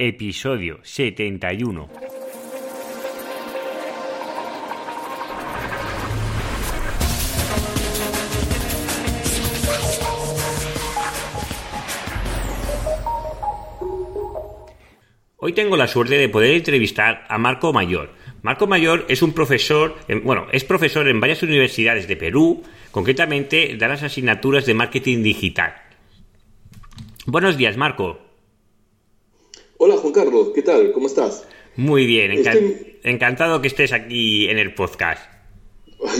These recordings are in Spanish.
episodio 71. Hoy tengo la suerte de poder entrevistar a Marco Mayor. Marco Mayor es un profesor, bueno, es profesor en varias universidades de Perú, concretamente da las asignaturas de marketing digital. Buenos días, Marco. Hola, Juan Carlos, ¿qué tal? ¿Cómo estás? Muy bien, encantado que estés aquí en el podcast.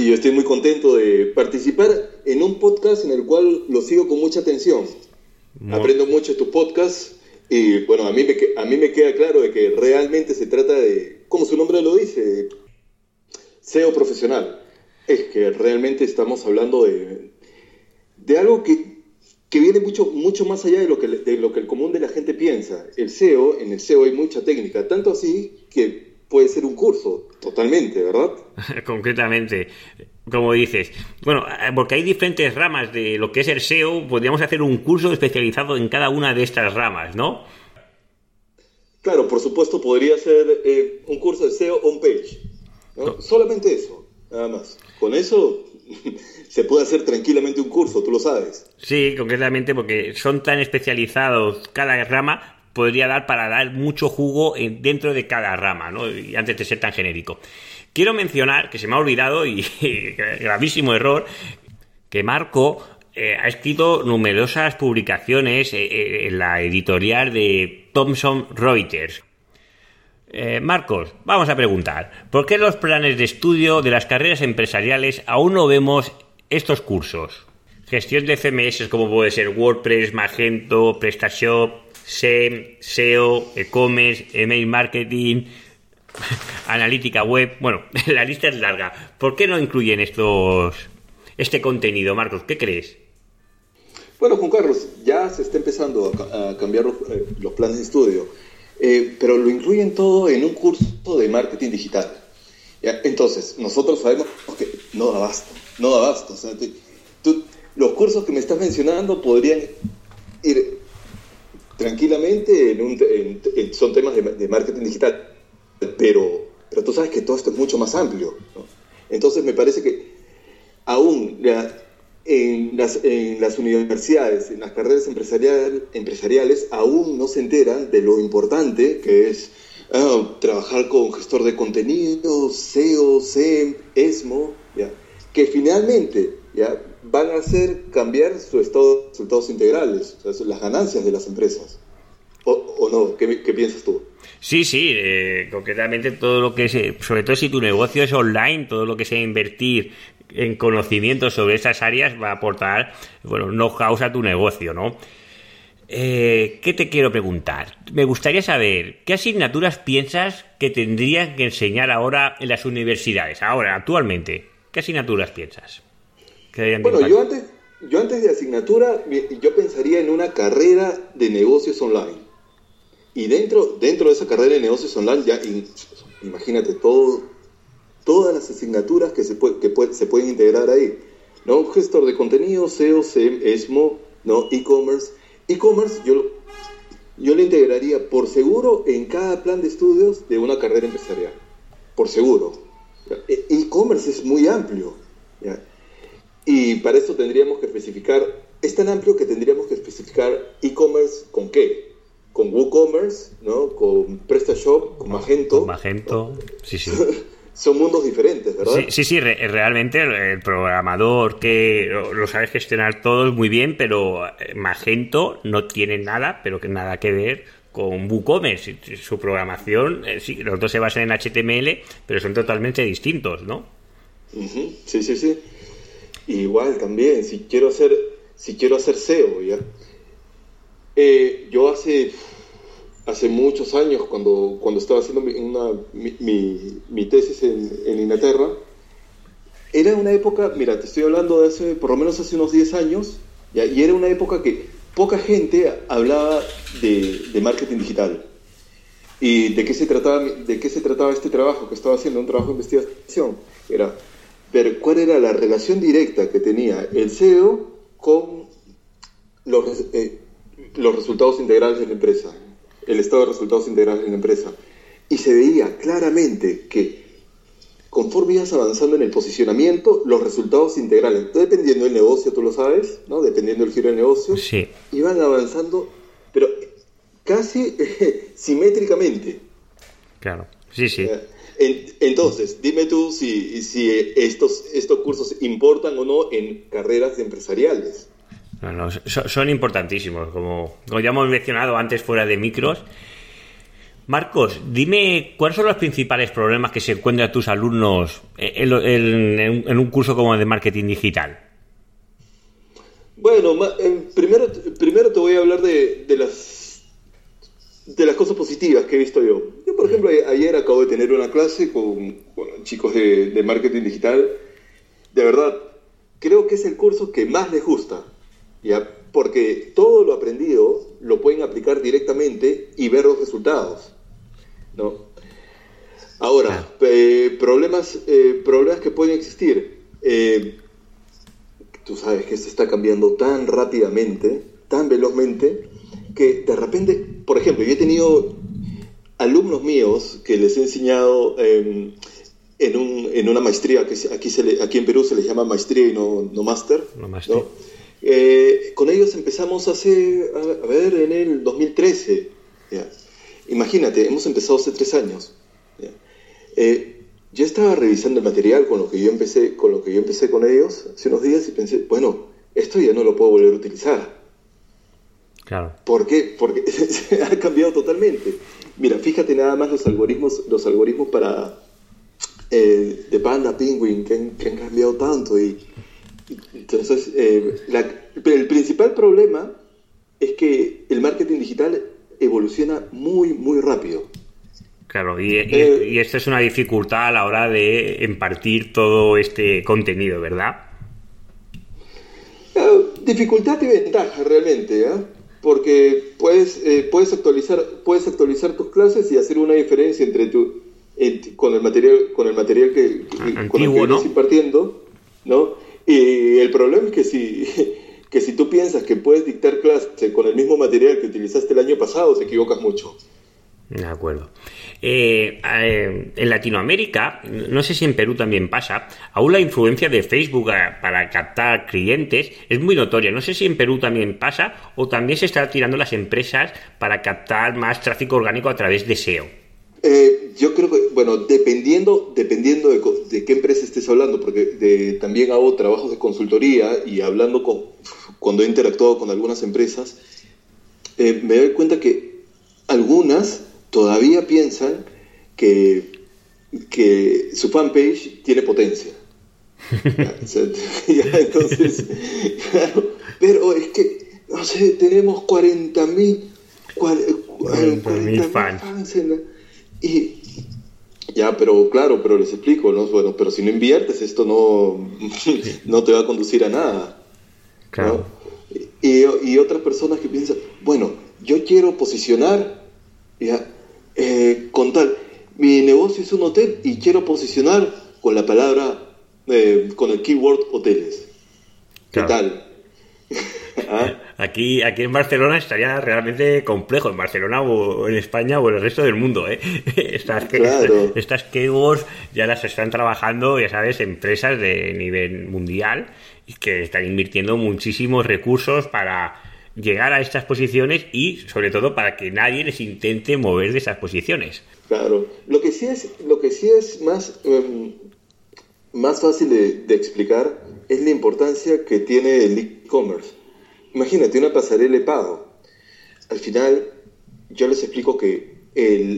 Yo estoy muy contento de participar en un podcast en el cual lo sigo con mucha atención. Aprendo mucho de tu podcast y bueno, a mí, me, a mí me queda claro de que realmente se trata de, como su nombre lo dice, SEO profesional. Es que realmente estamos hablando de, de algo que, que viene mucho, mucho más allá de lo, que, de lo que el común de la gente piensa. El SEO, en el SEO hay mucha técnica, tanto así que puede ser un curso, totalmente, ¿verdad? Concretamente, como dices. Bueno, eh, porque hay diferentes ramas de lo que es el SEO, podríamos hacer un curso especializado en cada una de estas ramas, ¿no? Claro, por supuesto, podría ser eh, un curso de SEO on-page. ¿no? Solamente eso, nada más. Con eso se puede hacer tranquilamente un curso, tú lo sabes. Sí, concretamente porque son tan especializados cada rama podría dar para dar mucho jugo dentro de cada rama, ¿no? Y antes de ser tan genérico. Quiero mencionar, que se me ha olvidado, y gravísimo error, que Marco eh, ha escrito numerosas publicaciones eh, eh, en la editorial de Thomson Reuters. Marcos, vamos a preguntar, ¿por qué los planes de estudio de las carreras empresariales aún no vemos estos cursos? Gestión de CMS como puede ser WordPress, Magento, PrestaShop, SEM, SEO, e-commerce, email marketing, analítica web. Bueno, la lista es larga. ¿Por qué no incluyen estos este contenido, Marcos? ¿Qué crees? Bueno, Juan Carlos, ya se está empezando a, cambiar eh, los, planes de estudio, eh, pero lo incluyen todo en un curso de marketing digital. Entonces, nosotros sabemos que no da basto, no da basto. los cursos que me estás mencionando podrían ir tranquilamente en son temas de, marketing digital, pero, pero tú sabes que todo esto es mucho más amplio. Entonces me parece que aún en, las, en, las, universidades, en las carreras empresarial, empresariales, aún no se enteran de lo importante que es ah, trabajar con gestor de contenido, SEO, SEM, ESMO, ¿ya? que finalmente ¿ya? van a hacer cambiar su estado de resultados integrales, las ganancias de las empresas. ¿O, no? ¿Qué, piensas tú? Sí, sí, eh, concretamente todo lo que es, eh, sobre todo si tu negocio es online, todo lo que sea invertir en conocimiento sobre esas áreas va a aportar, bueno, no causa tu negocio, ¿no? Eh, ¿Qué te quiero preguntar? Me gustaría saber, ¿qué asignaturas piensas que tendrían que enseñar ahora en las universidades? Ahora, actualmente, ¿qué asignaturas piensas? bueno, yo antes, yo antes de asignatura, yo pensaría en una carrera de negocios online. Y dentro, dentro de esa carrera de negocios online, ya imagínate todo, todas las asignaturas que, se, que se pueden integrar ahí. ¿no? Gestor de contenido, SEO, SEM, ESMO, ¿no? e-commerce. E-commerce yo, yo lo integraría por seguro en cada plan de estudios de una carrera empresarial. Por seguro. E, e-commerce es muy amplio. ¿ya? Y para eso tendríamos que especificar, es tan amplio que tendríamos que especificar e-commerce con qué. Con WooCommerce, ¿no? Con PrestaShop, con Magento. Con Magento, sí, sí. Son mundos diferentes, ¿verdad? Sí, sí, sí realmente el programador que lo sabe gestionar todo muy bien, pero eh, Magento no tiene nada, pero que nada que ver con WooCommerce. Su programación, eh, sí, los dos se basan en HTML, pero son totalmente distintos, ¿no? Sí, sí, sí. Igual también, si quiero hacer, si quiero hacer SEO, ¿ya? Eh, yo hace, hace muchos años, cuando, cuando estaba haciendo mi, tesis en, Inglaterra, era una época, mira, te estoy hablando de hace, por lo menos hace unos 10 años, ¿ya? y era una época que poca gente hablaba de, de marketing digital. ¿Y de qué, se trataba, de qué se trataba este trabajo que estaba haciendo? Un trabajo de investigación. Era ver cuál era la relación directa que tenía el SEO con los, eh, los resultados integrales de la empresa. El estado de resultados integrales de la empresa. Y se veía claramente que conforme ibas avanzando en el posicionamiento, los resultados integrales, dependiendo del negocio, tú lo sabes, ¿no? Dependiendo del giro del negocio, iban avanzando, pero casi simétricamente. Claro, sí, sí. entonces, dime tú si, si estos, estos cursos importan o no en carreras empresariales. No, son, importantísimos, como, como ya hemos mencionado antes fuera de micros. Marcos, dime cuáles son los principales problemas que se encuentran tus alumnos en, un curso como de marketing digital. Bueno, primero, primero te voy a hablar de, las de las cosas positivas que he visto yo. Yo, por ejemplo, ayer acabo de tener una clase con, chicos de, de, marketing digital. De verdad, creo que es el curso que más les gusta, ¿ya? porque todo lo aprendido lo pueden aplicar directamente y ver los resultados. ¿no? Ahora, problemas, eh, problemas que pueden existir. Eh, tú sabes que esto está cambiando tan rápidamente, tan velozmente, que de repente, por ejemplo, yo he tenido alumnos míos que les he enseñado en, un, en, una maestría, que aquí, se aquí en Perú se les llama maestría y no, no máster. No eh, con ellos empezamos hace, a, ver, en el 2013. ¿ya? Imagínate, hemos empezado hace tres años. Eh, yo estaba revisando el material con lo que yo empecé con lo que yo empecé con ellos hace unos días y pensé, bueno, esto ya no lo puedo volver a utilizar. Claro. ¿Por qué? Porque se ha cambiado totalmente. Mira, fíjate nada más los algoritmos, los algoritmos para eh, de Panda Penguin que han, cambiado tanto y, entonces eh, el principal problema es que el marketing digital evoluciona muy, muy rápido. Claro, y, eh, esta es una dificultad a la hora de impartir todo este contenido, ¿verdad? Eh, dificultad y ventaja realmente, ¿eh? porque puedes, puedes, actualizar, puedes actualizar tus clases y hacer una diferencia entre tu, con el material, con el material que, con el que estás impartiendo, ¿no? Y el problema es que si que si tú piensas que puedes dictar clase con el mismo material que utilizaste el año pasado, te equivocas mucho. De acuerdo. Eh, eh, en Latinoamérica, no sé si en Perú también pasa, aún la influencia de Facebook para captar clientes es muy notoria. No sé si en Perú también pasa o también se están tirando las empresas para captar más tráfico orgánico a través de SEO. Eh, yo creo que, bueno, dependiendo, dependiendo de, qué empresa estés hablando, porque también hago trabajos de consultoría y hablando con, cuando he interactuado con algunas empresas, eh, me doy cuenta que algunas todavía piensan que, que su fanpage tiene potencia. entonces, claro, pero es que, no sé, tenemos 40 mil fans. fans y ya, pero claro, pero les explico, ¿no? Bueno, pero si no inviertes, esto no, no te va a conducir a nada. Claro. Y, y, otras personas que piensan, bueno, yo quiero posicionar, ya, eh, con tal, mi negocio es un hotel y quiero posicionar con la palabra, eh, con el keyword hoteles. ¿Qué tal? Aquí, aquí en Barcelona estaría realmente complejo, en Barcelona o en España o en el resto del mundo. ¿eh? Estas, estas keywords ya las están trabajando, ya sabes, empresas de nivel mundial y que están invirtiendo muchísimos recursos para llegar a estas posiciones y sobre todo para que nadie les intente mover de esas posiciones. Claro, lo que sí es, lo que sí es más, em, más fácil de explicar es la importancia que tiene el e-commerce Imagínate una pasarela de pago. Al final, yo les explico que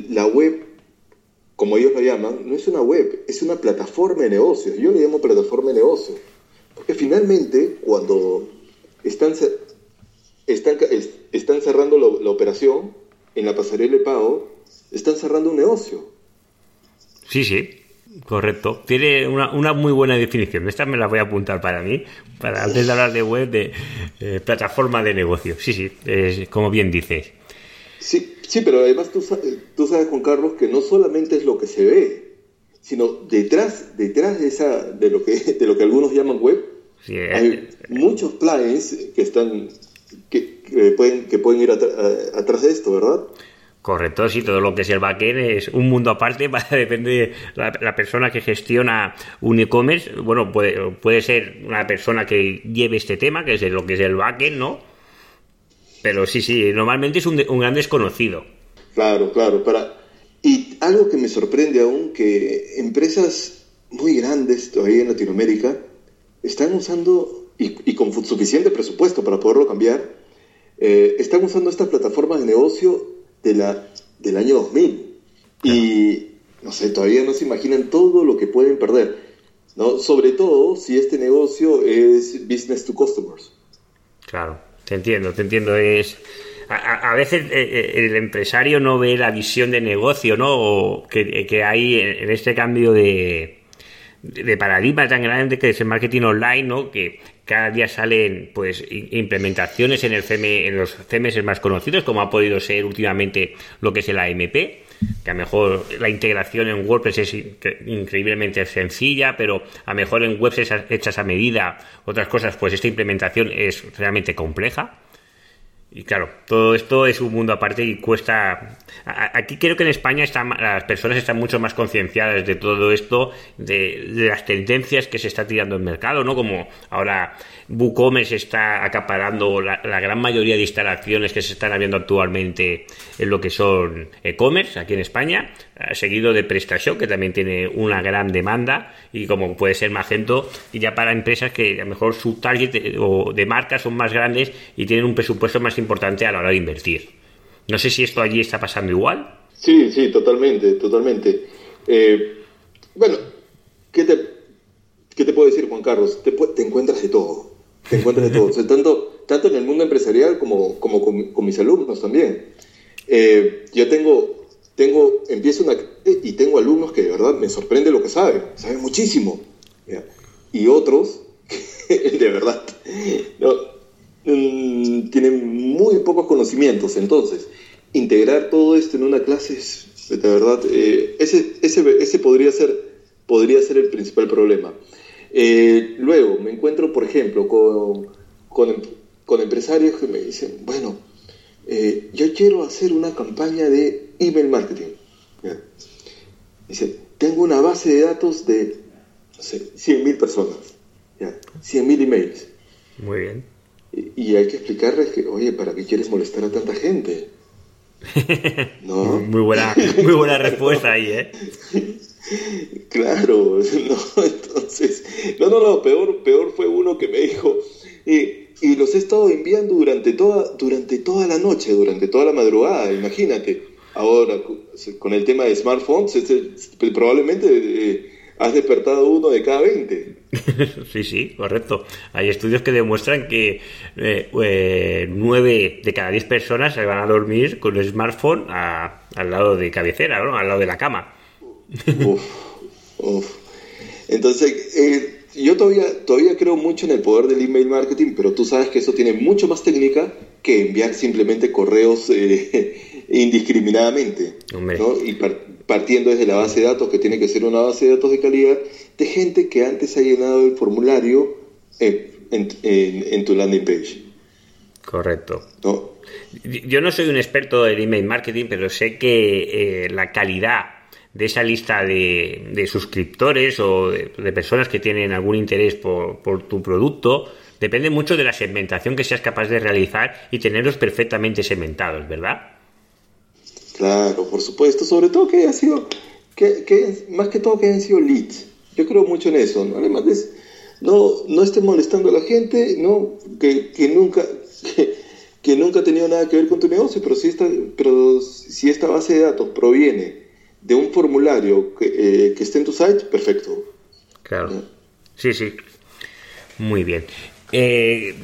la web, como ellos la llaman, no es una web, es una plataforma de negocios. Yo le llamo plataforma de negocios. Porque finalmente, cuando están, están, están cerrando la operación en la pasarela de pago, están cerrando un negocio. Sí, sí. Correcto. Tiene una, muy buena definición. Esta me la voy a apuntar para mí, para antes de hablar de web, de eh, plataforma de negocio. Sí, sí, es, como bien dices. Sí, sí, pero además tú, tú sabes, Juan Carlos, que no solamente es lo que se ve, sino detrás, detrás de, esa, de, lo que, de lo que algunos llaman web, eh, hay muchos plugins que están que, pueden, que pueden ir atrás de esto, ¿verdad? Correcto, sí, todo lo que es el backend es un mundo aparte, depende de la, persona que gestiona un e-commerce. Bueno, puede, puede ser una persona que lleve este tema, que es lo que es el backend, ¿no? Pero sí, sí, normalmente es un, un gran desconocido. Claro, claro. Para... Y algo que me sorprende aún, que empresas muy grandes todavía en Latinoamérica están usando, y, con suficiente presupuesto para poderlo cambiar, eh, están usando estas plataformas de negocio de la, del año 2000. Y, no sé, todavía no se imaginan todo lo que pueden perder. ¿no? Sobre todo si este negocio es business to customers. Claro, te entiendo, te entiendo. Es, a, veces eh, eh, el empresario no ve la visión de negocio, ¿no? O que, que hay en este cambio de, de paradigma tan grande que es el marketing online, ¿no? Que cada día salen pues implementaciones en el en los CMS más conocidos, como ha podido ser últimamente lo que es el AMP, que a mejor la integración en WordPress es increíblemente sencilla, pero a mejor en webs hechas a medida, otras cosas, pues esta implementación es realmente compleja. Y claro, todo esto es un mundo aparte y cuesta. Aquí creo que en España las personas están mucho más concienciadas de todo esto, de, las tendencias que se está tirando el mercado, ¿no? Como ahora WooCommerce está acaparando la, gran mayoría de instalaciones que se están habiendo actualmente en lo que son e-commerce aquí en España, eh, seguido de PrestaShop, que también tiene una gran demanda, y como puede ser Magento, y ya para empresas que a lo mejor su target de, o de marcas son más grandes y tienen un presupuesto más importante a la hora de invertir. No sé si esto allí está pasando igual. Sí, sí, totalmente, totalmente. Eh, bueno, ¿qué te, ¿qué te puedo decir, Juan Carlos? Te encuentras de todo. Te encuentras de todo. tanto, tanto en el mundo empresarial como, como con, mis alumnos también. Eh, yo tengo, tengo, empiezo una y tengo alumnos que de verdad me sorprende lo que saben. Saben muchísimo. Y otros, de verdad, no, Mm, tienen muy pocos conocimientos. Entonces, integrar todo esto en una clase es, de verdad, eh, ese, ese, ese, podría, ser, podría ser el principal problema. Eh, luego, me encuentro, por ejemplo, con, con, con empresarios que me dicen, bueno, eh, yo quiero hacer una campaña de email marketing. Dice, tengo una base de datos de, no sé, 100.000 personas, ¿ya? 100.000 emails. Muy bien. Y, hay que explicarles que, oye, ¿para qué quieres molestar a tanta gente? ¿No? muy, buena, muy buena respuesta ahí, ¿eh? Claro, no, entonces, no, no, no, peor, peor fue uno que me dijo, y, y los he estado enviando durante toda, durante toda la noche, durante toda la madrugada, imagínate. Ahora, con el tema de smartphones, probablemente eh, has despertado uno de cada 20. sí, sí, correcto. Hay estudios que demuestran que eh, eh, nueve de cada 10 personas se van a dormir con el smartphone al lado de cabecera, ¿no? al lado de la cama. Uf, uf. Entonces, eh, yo todavía, todavía creo mucho en el poder del email marketing, pero tú sabes que eso tiene mucho más técnica que enviar simplemente correos indiscriminadamente. ¿no? Y partiendo desde la base de datos, que tiene que ser una base de datos de calidad, de gente que antes ha llenado el formulario en, tu landing page. Correcto. Yo no soy un experto en email marketing, pero sé que eh, la calidad de esa lista de, suscriptores o de, personas que tienen algún interés por, por, tu producto depende mucho de la segmentación que seas capaz de realizar y tenerlos perfectamente segmentados, ¿verdad? Claro, por supuesto, sobre todo que haya sido, que, más que todo que hayan sido leads. Yo creo mucho en eso, ¿no? Además, no, no esté molestando a la gente, ¿no? Que, que nunca, que, nunca ha tenido nada que ver con tu negocio, pero si esta, pero si esta base de datos proviene de un formulario que, eh, que esté en tu site, perfecto. Claro. Sí, sí. Muy bien. Eh,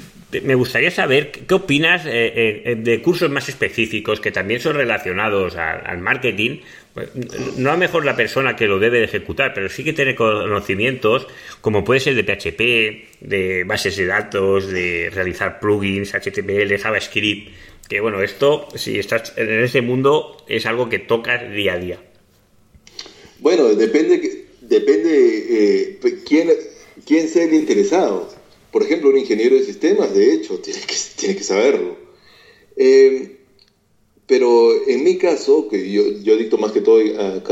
me gustaría saber qué opinas eh, eh, de cursos más específicos que también son relacionados al marketing. Pues, no a mejor la persona que lo debe de ejecutar, pero sí que tiene conocimientos como puede ser de PHP, de bases de datos, de realizar plugins, HTML, JavaScript. Que bueno, esto, si estás en ese mundo, es algo que tocas día a día. Bueno, depende, depende eh, quién, quién sea el interesado por ejemplo, un ingeniero de sistemas, de hecho, tiene que, tiene que saberlo. Eh, pero en mi caso, que yo, yo dicto más que todo a,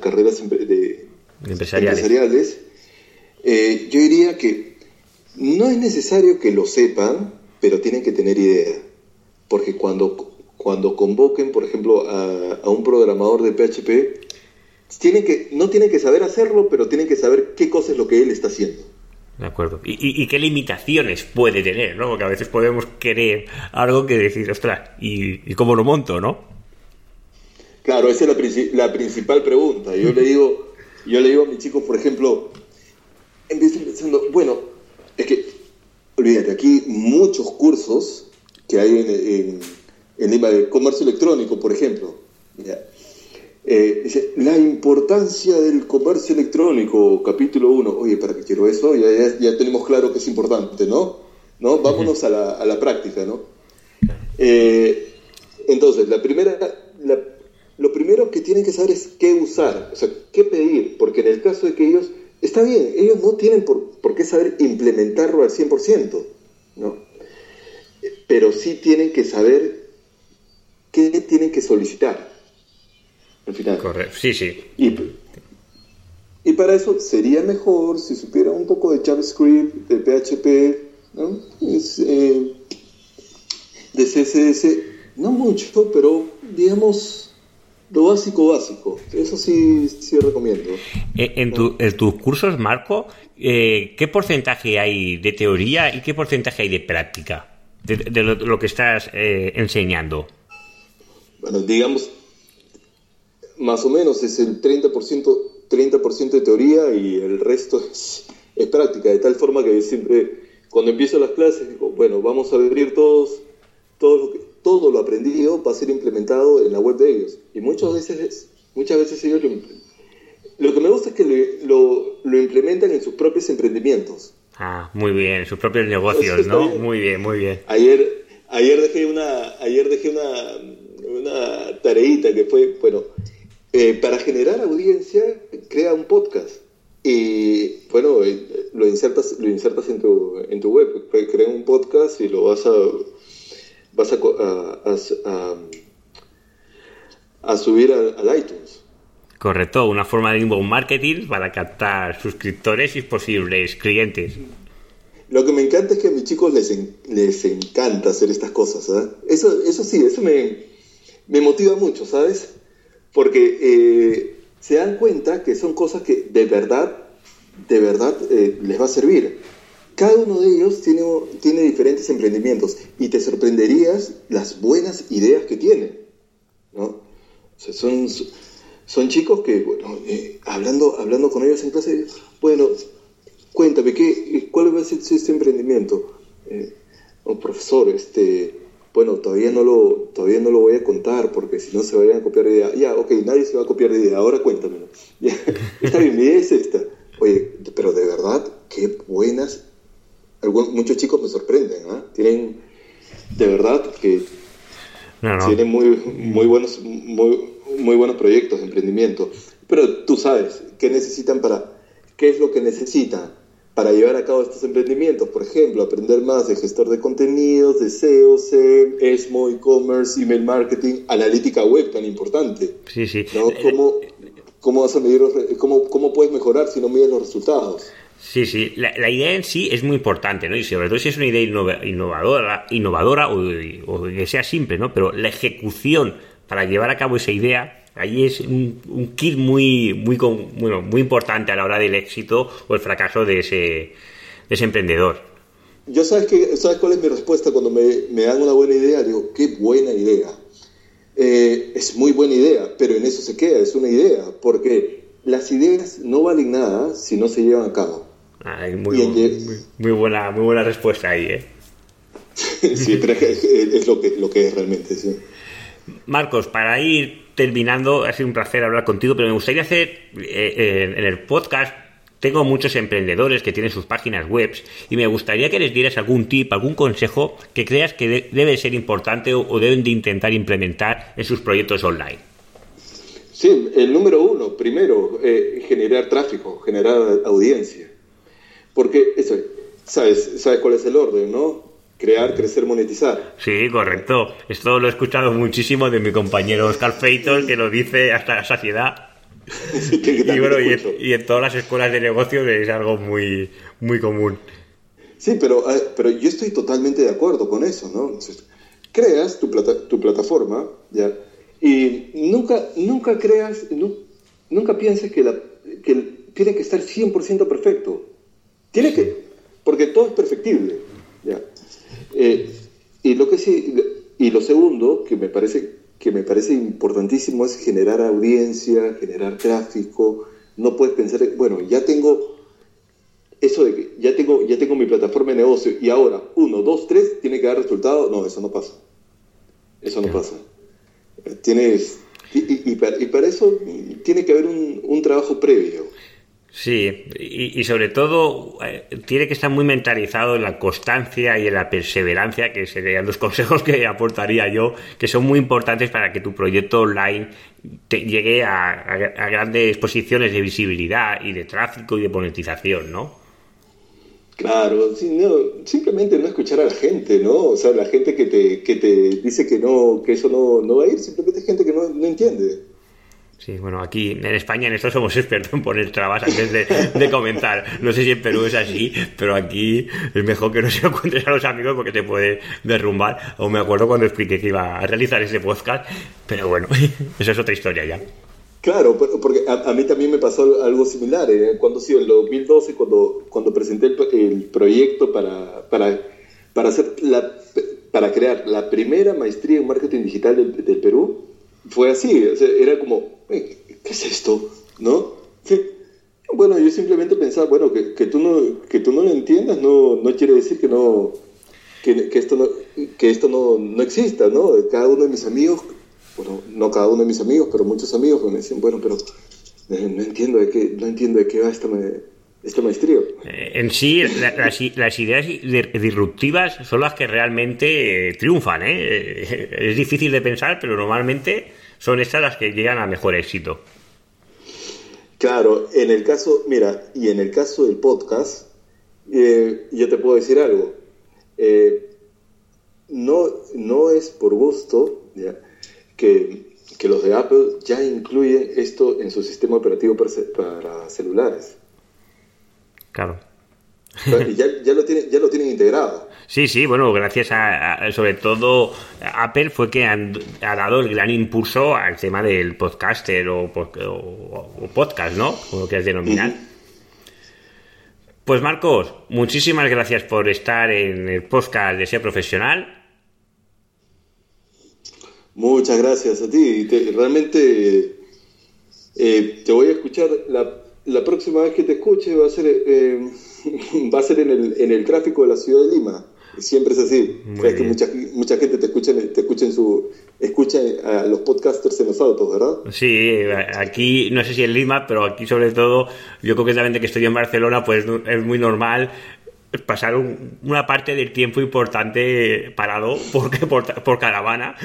carreras de, empresariales, eh, yo diría que no es necesario que lo sepan, pero tienen que tener idea. Porque cuando, cuando convoquen, por ejemplo, a, un programador de PHP, tienen que, no tienen que saber hacerlo, pero tienen que saber qué cosa es lo que él está haciendo. De acuerdo. ¿Y, qué limitaciones puede tener, ¿no? Porque a veces podemos querer algo que decir, ostras, ¿y, cómo lo monto, no? Claro, esa es la, principal pregunta. Yo le digo, yo le digo a mis chicos, por ejemplo, empiecen pensando, bueno, es que, olvídate, aquí muchos cursos que hay en, en, Lima de comercio electrónico, por ejemplo. Eh, la importancia del comercio electrónico, capítulo 1. Oye, ¿para qué quiero eso? Ya, ya, tenemos claro que es importante, ¿no? ¿No? Vámonos a la, a la práctica, ¿no? Eh, entonces, la primera, lo primero que tienen que saber es qué usar, o sea, qué pedir, porque en el caso de que ellos, está bien, ellos no tienen por, por qué saber implementarlo al 100%, ¿no? Pero sí tienen que saber qué tienen que solicitar al final. Correcto, sí, sí. Y, para eso sería mejor si supiera un poco de JavaScript, de PHP, ¿no? Eh, de CSS, no mucho, pero digamos lo básico básico. Eso sí, sí recomiendo. Eh, en, tus cursos, Marco, eh, ¿qué porcentaje hay de teoría y qué porcentaje hay de práctica de, lo, que estás enseñando? Bueno, digamos más o menos es el 30%, 30 de teoría y el resto es, práctica, de tal forma que siempre cuando empiezo las clases digo, bueno, vamos a abrir todos, todo lo, que, todo lo aprendido va a ser implementado en la web de ellos. Y muchas veces, muchas veces ellos lo, lo que me gusta es que lo, lo, implementan en sus propios emprendimientos. Ah, muy bien, en sus propios negocios, ¿no? Muy bien, muy bien. Ayer, ayer dejé una, ayer dejé una, una tareita que fue, bueno, eh, para generar audiencia, crea un podcast. Y bueno, eh, lo insertas, lo insertas en, tu, en tu web. Crea un podcast y lo vas a, vas a, a, subir al, iTunes. Correcto, una forma de inbound marketing para captar suscriptores y posibles clientes. Lo que me encanta es que a mis chicos les, les encanta hacer estas cosas. ¿eh? Eso, eso sí, eso me, me motiva mucho, ¿sabes? Porque eh, se dan cuenta que son cosas que de verdad, de verdad eh, les va a servir. Cada uno de ellos tiene, tiene diferentes emprendimientos y te sorprenderías las buenas ideas que tienen. ¿no? son, son chicos que, bueno, eh, hablando, hablando con ellos en clase, bueno, cuéntame, ¿qué, ¿cuál va a ser este emprendimiento? oh, profesor, este, bueno, todavía no lo, todavía no lo voy a contar porque si no se vayan a copiar de idea. Ya, ok, nadie se va a copiar de idea, ahora cuéntamelo. Está bien, mi idea es esta. Oye, pero de verdad, qué buenas. muchos chicos me sorprenden, ¿ah? Tienen, de verdad, que tienen muy, muy, buenos, muy, muy buenos proyectos de emprendimiento. Pero tú sabes, ¿qué necesitan para, qué es lo que necesitan? Para llevar a cabo estos emprendimientos. Por ejemplo, aprender más de gestor de contenidos, de SEO, SEM, ESMO, e-commerce, email marketing, analítica web tan importante. Sí, sí. ¿Cómo, cómo vas a medir cómo, cómo puedes mejorar si no mides los resultados? Sí, sí, la, idea en sí es muy importante, ¿no? Y sobre todo si es una idea innovadora, innovadora o, o que sea simple, ¿no? Pero la ejecución para llevar a cabo esa idea Ahí es un, kit muy, muy, bueno, muy importante a la hora del éxito o el fracaso de ese, ese emprendedor. Yo sabes, que, sabes cuál es mi respuesta cuando me, me dan una buena idea. Digo, qué buena idea. Eh, es muy buena idea, pero en eso se queda, es una idea, porque las ideas no valen nada si no se llevan a cabo. muy, muy, buena, muy buena respuesta ahí, ¿eh? sí, es, lo, que, lo que es realmente, sí. Marcos, para ir terminando, ha sido un placer hablar contigo, pero me gustaría hacer eh, eh, en el podcast. Tengo muchos emprendedores que tienen sus páginas web y me gustaría que les dieras algún tip, algún consejo que creas que debe ser importante o, deben de intentar implementar en sus proyectos online. Sí, el número uno, primero, eh, generar tráfico, generar audiencia. Porque eso, ¿sabes, ¿sabes cuál es el orden, no? Crear, crecer, monetizar. Sí, correcto. Esto lo he escuchado muchísimo de mi compañero Oscar Feitor, que lo dice hasta la saciedad. y bueno, y en, todas las escuelas de negocios es algo muy, muy común. Sí, pero, ah, pero yo estoy totalmente de acuerdo con eso, ¿no? creas tu, tu plataforma, ¿ya? Y nunca, nunca creas, nunca pienses que, la, que tiene que estar 100% perfecto. Tiene que, porque todo es perfectible, ¿ya? Eh, y lo que sí, y lo segundo que me parece que me parece importantísimo es generar audiencia, generar tráfico. No puedes pensar, bueno, ya tengo eso de que ya tengo, ya tengo mi plataforma de negocio y ahora uno, dos, tres tiene que dar resultado. No, eso no pasa. Eso no pasa. Tienes y, para, eso tiene que haber un, un trabajo previo. Sí, y, sobre todo eh, tiene que estar muy mentalizado en la constancia y en la perseverancia, que serían los consejos que aportaría yo, que son muy importantes para que tu proyecto online te llegue a, grandes posiciones de visibilidad y de tráfico y de monetización, ¿no? Claro, simplemente no escuchar a la gente, ¿no? O sea, la gente que te, que te dice que no, que eso no, no va a ir, simplemente gente que no, no entiende. Sí, bueno, aquí en España en esto somos expertos en poner trabas antes de, comenzar. No sé si en Perú es así, pero aquí es mejor que no se lo cuentes a los amigos porque te puede derrumbar. O me acuerdo cuando expliqué que iba a realizar ese podcast, pero bueno, eso es otra historia ya. Claro, porque a, mí también me pasó algo similar. ¿eh? Cuando sí, en 2012, cuando, cuando presenté el, proyecto para, para, para, hacer la, para crear la primera maestría en marketing digital del Perú, fue así, era como, ¿qué es esto? ¿No? Bueno, yo simplemente pensaba, bueno, que, que, tú, no, que tú no lo entiendas no, no quiere decir que no, que, que esto, no, que esto no, no, exista, ¿no? Cada uno de mis amigos, bueno, no cada uno de mis amigos, pero muchos amigos me decían, bueno, pero eh, no entiendo de qué, no entiendo de qué va esta, este maestría. Eh, en sí, las, ideas disruptivas son las que realmente eh, triunfan. ¿eh? Es difícil de pensar, pero normalmente son estas las que llegan a mejor éxito. Claro, en el caso, mira, y en el caso del podcast, yo te puedo decir algo. no, no es por gusto Que, que los de Apple ya incluyen esto en su sistema operativo para celulares. Claro. ya, ya, lo tienen, ya lo tienen integrado. Sí, sí, bueno, gracias a, sobre todo Apple fue que ha dado el gran impulso al tema del podcaster o, podcast, ¿no? Como lo quieras denominar. Pues Marcos, muchísimas gracias por estar en el podcast de Ser Profesional. Muchas gracias a ti. realmente eh, te voy a escuchar la la próxima vez que te escuche va a ser, eh, va a ser en, el, en el tráfico de la ciudad de Lima. Siempre es así. es que mucha, mucha gente te escucha, te escucha en su escucha a los podcasters en los autos, ¿verdad? Sí, aquí no sé si en Lima, pero aquí sobre todo, yo creo que la que estoy en Barcelona, pues es muy normal pasar una parte del tiempo importante parado porque por, por caravana,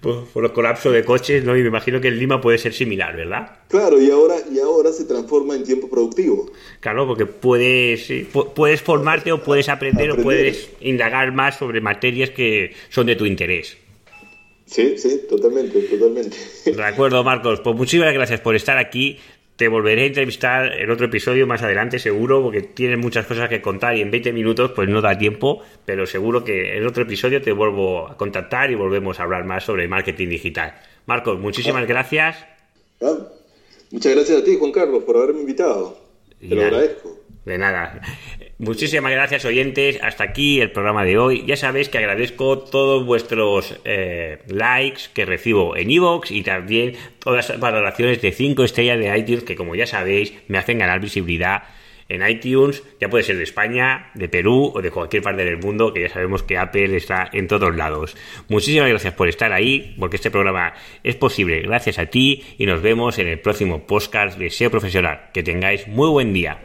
por, por, el colapso de coches, ¿no? Y me imagino que en Lima puede ser similar, ¿verdad? Claro, y ahora, y ahora se transforma en tiempo productivo. Claro, porque puedes, puedes formarte o puedes aprender, aprender, o puedes indagar más sobre materias que son de tu interés. Sí, sí, totalmente, totalmente. De acuerdo, Marcos. Pues muchísimas gracias por estar aquí. Te volveré a entrevistar en otro episodio más adelante, seguro, porque tienes muchas cosas que contar y en 20 minutos pues no da tiempo, pero seguro que en otro episodio te vuelvo a contactar y volvemos a hablar más sobre marketing digital. Marcos, muchísimas ah. gracias. Ah, muchas gracias a ti, Juan Carlos, por haberme invitado. Te lo agradezco. De nada. Muchísimas gracias oyentes. Hasta aquí el programa de hoy. Ya sabéis que agradezco todos vuestros eh, likes que recibo en iVoox y también todas las valoraciones de 5 estrellas de iTunes que como ya sabéis me hacen ganar visibilidad en iTunes. Ya puede ser de España, de Perú o de cualquier parte del mundo que ya sabemos que Apple está en todos lados. Muchísimas gracias por estar ahí porque este programa es posible gracias a ti y nos vemos en el próximo podcast de SEO Profesional. Que tengáis muy buen día.